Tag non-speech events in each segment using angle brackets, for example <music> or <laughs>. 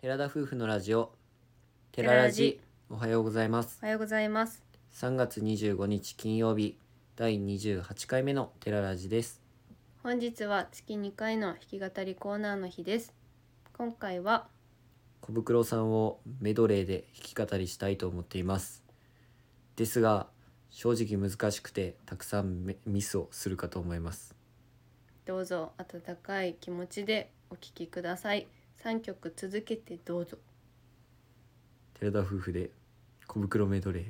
寺田夫婦のラジオ寺ラジおはようございますおはようございます。3月25日金曜日第28回目の寺ラジです本日は月2回の弾き語りコーナーの日です。今回は小袋さんをメドレーで弾き語りしたいと思っていますですが正直難しくてたくさんメミスをするかと思いますどうぞ温かい気持ちでお聴きください。3曲続けてどうぞ。寺田夫婦で小袋メドレー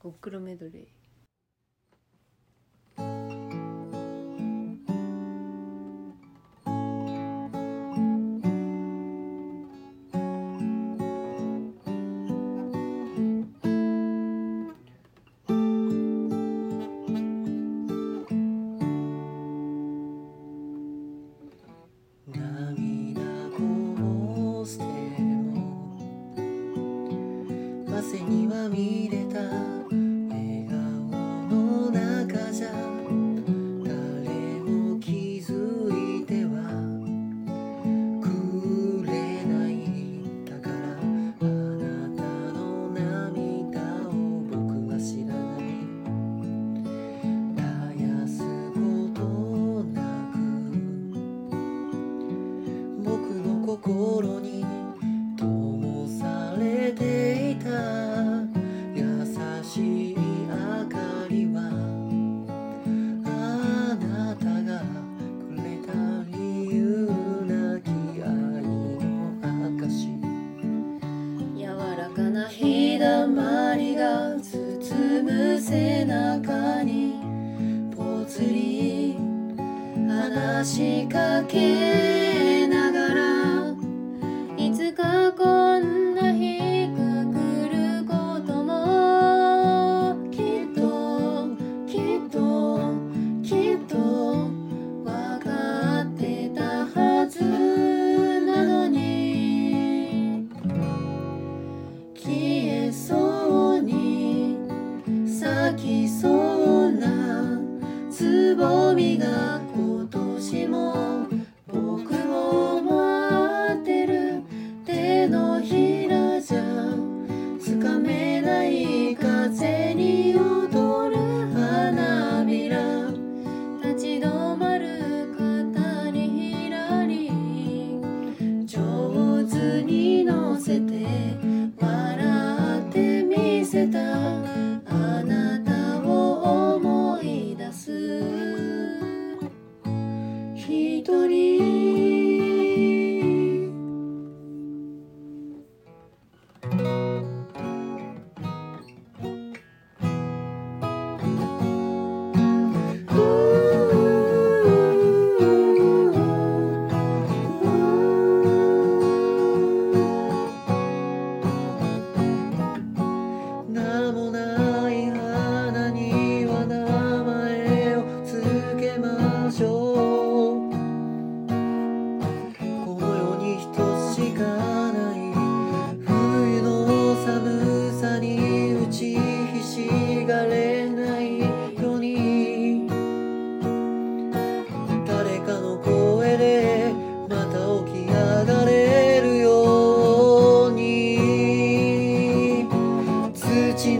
ごくろメドレー。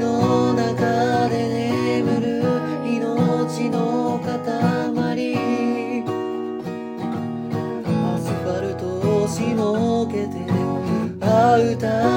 の中で眠る命の塊。アスファルトをしのけて会うた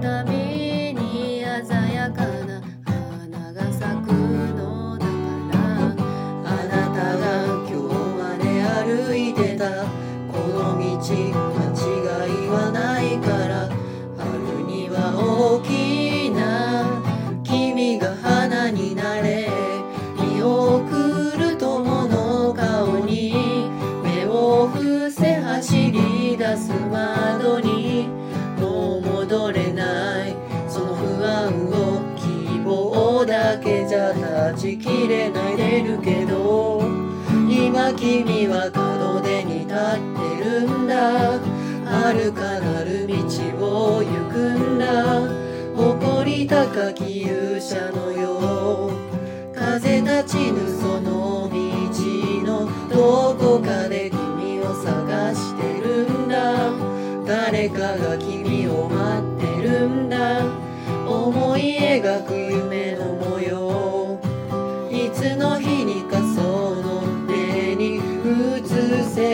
たびに鮮やかな花が咲くのだからあなたが今日まで歩いてたこの道間違いはないから春には大きな君が花になれ見送る友の顔に目を伏せ走り出す窓に君は門出に立ってるんだ。遥かなる道を行くんだ。誇り高き勇者のよう。風立ちぬその道のどこかで君を探してるんだ。誰かが君を待ってるんだ。思い描く夢せ。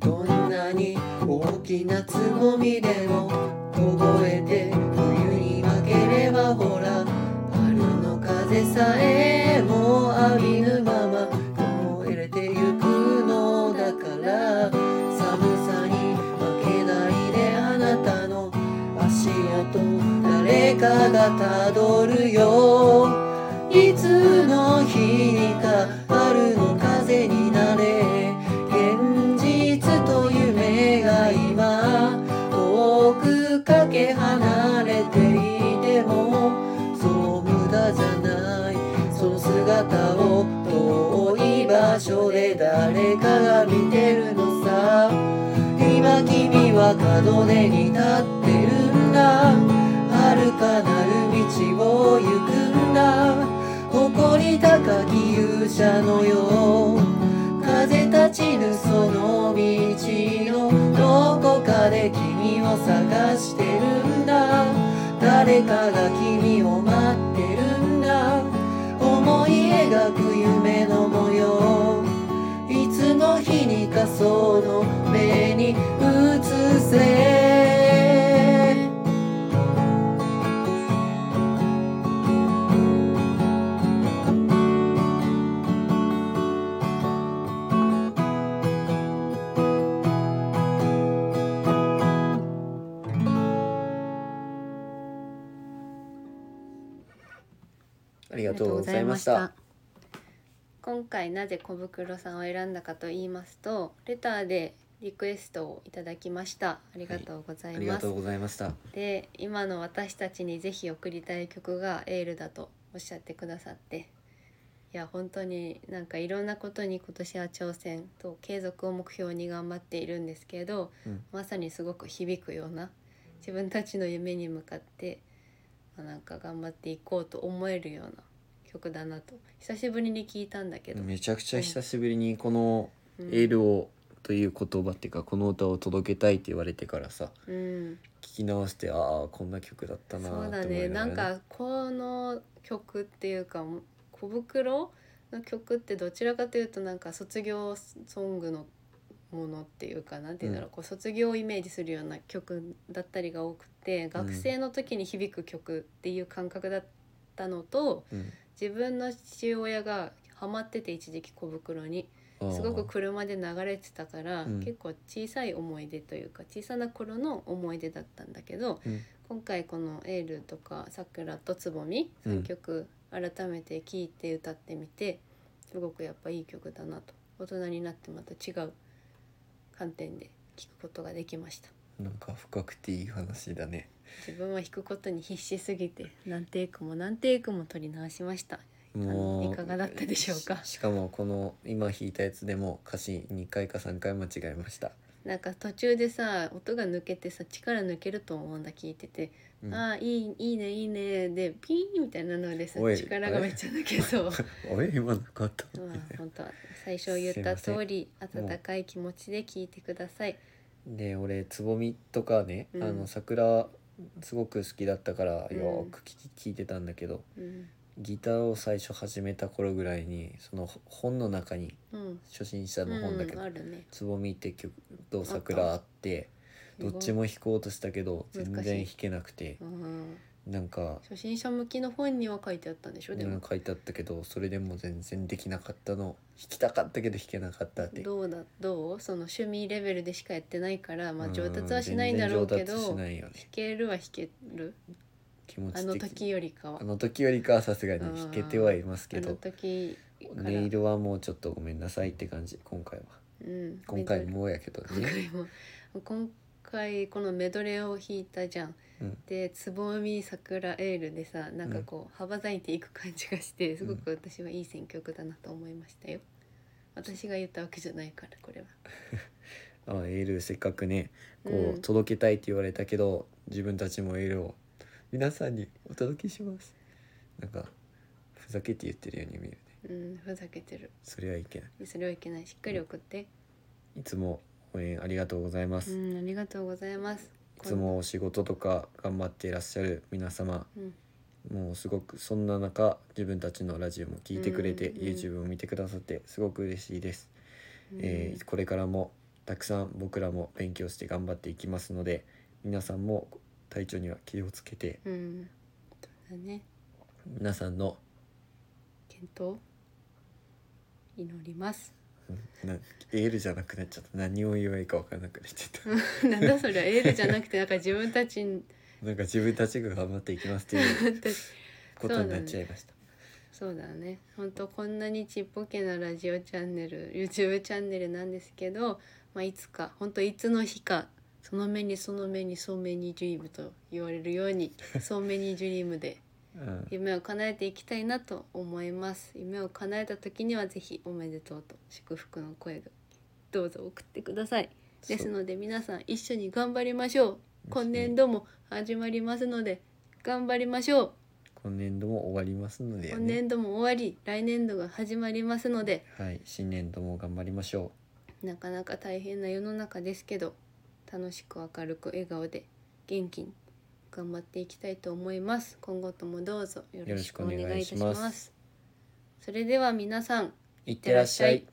どんなに大きなつぼみでもかがたどるよ。いつの日にか春の風になれ。現実と夢が今遠くかけ離れていてもそう無駄じゃない。その姿を遠い場所で誰かが見てるのさ。今君は門出に立ってるんだ。遥かなる道を行くんだ。誇り高き勇者のよう。風立ちぬその道のどこかで君を探してるんだ。誰かが君を待ってるんだ。思い描く夢の模様。いつの日にかその目に映せありがとうございました。今回なぜ小袋さんを選んだかと言いますとレターでリクエストをいただきました。ありがとうございます、ありがとうございました。で今の私たちにぜひ送りたい曲がエールだとおっしゃってくださって。いや本当になんかいろんなことに今年は挑戦と継続を目標に頑張っているんですけど、うん。まさにすごく響くような自分たちの夢に向かって、まあなんか頑張っていこうと思えるような曲だなと。久しぶりに聞いたんだけど、めちゃくちゃ久しぶりにこのうん。エールをという言葉っていうかこの歌を届けたいって言われてからさうん、聞き直してああこんな曲だったなそうだと思いね。なんかこの曲っていうか小袋の曲ってどちらかというとなんか卒業ソングのものっていうかなんていうんだろう、こう卒業をイメージするような曲だったりが多くて学生の時に響く曲っていう感覚だったのと、うん。自分の父親がハマってて一時期小袋にすごく車で流れてたから、うん。結構小さい思い出というか小さな頃の思い出だったんだけど、うん。今回この「エール」とか「さくら」と「つぼみ」うん3曲改めて聴いて歌ってみてすごくやっぱいい曲だなと。大人になってまた違う観点で聴くことができました。なんか深くていい話だね。自分は弾くことに必死すぎて何テイクも何テイクも取り直しました。あのいかがだったでしょうか？ししかもこの今弾いたやつでも歌詞2回か3回間違えました、なんか途中でさ音が抜けてさ力抜けると思うんだ聞いててうん。ああいいいいねいいねでピーンみたいなのでさおい力がめっちゃ抜けそう。おい。<laughs> 今なかったまあ本当は最初言った通り温かい気持ちで聞いてください。で俺つぼみとかね、うん。あの桜すごく好きだったからうんよく聞き聞いてたんだけど、うんギターを最初始めた頃ぐらいにその本の中にうん。初心者の本だけどうんあるね「つぼみ」って曲と「桜」あってどっちも弾こうとしたけど全然弾けなくてうんなんか初心者向きの本には書いてあったんでしょ？でも。書いてあったけどそれでも全然できなかったの。弾きたかったけど弾けなかったって。どうだ？どう？その趣味レベルでしかやってないからまあうん上達はしないんだろうけど全然上達し弾ないよね。けるは弾ける気持ち的あの時よりかは。あの時よりかはさすがに弾けてはいますけあのど時からネイルはもうちょっとごめんなさいって感じ今回は。うん、今回もやけど今ね回も今回このメドレーを弾いたじゃん。うん。でつぼみ桜エールでさなんかこう羽ばたいていく感じがしてすごく私はいい選曲だなと思いましたよ。私が言ったわけじゃないからこれは。<laughs> あエールせっかくねこう、うん。届けたいって言われたけど自分たちもエールを皆さんにお届けします。なんかふざけて言ってるように見えるね。うんふざけてる。それはいけない。それはいけない。しっかり送って。いつも応援ありがとうございます、うんありがとうございます。いつもお仕事とか頑張っていらっしゃる皆様。うん。もうすごくそんな中自分たちのラジオも聞いてくれて、うんうん。YouTube を見てくださってすごく嬉しいです、うん。えーこれからもたくさん僕らも勉強して頑張っていきますので皆さんも体調には気をつけてうん。そうだね。皆さんの健闘祈ります。なエールじゃなくなっちゃった。何を言えばいいか分からなくなっちゃっ <laughs> なんだそれは。エールじゃなくてなんか自分たちにた <laughs> なんか自分たちが頑張っていきますっていう <laughs> ことになっちゃいました、そうだね。本当こんなにちっぽけなラジオチャンネル YouTube チャンネルなんですけど、まあ、いつか本当いつの日かその目にその目にそうめにドリームと言われるようにそうめにドリームでうん。夢を叶えていきたいなと思います。夢を叶えた時にはぜひおめでとうと祝福の声がどうぞ送ってください。ですので皆さん一緒に頑張りましょう。今年度も始まりますので頑張りましょう。今年度も終わりますので、今年度も終わり来年度が始まりますので。はい新年度も頑張りましょなかなか大変な世の中ですけど楽しく明るく笑顔で元気に頑張っていきたいと思います。今後ともどうぞよろしくお願いいたしまます。すそれでは皆さんういってらっしゃい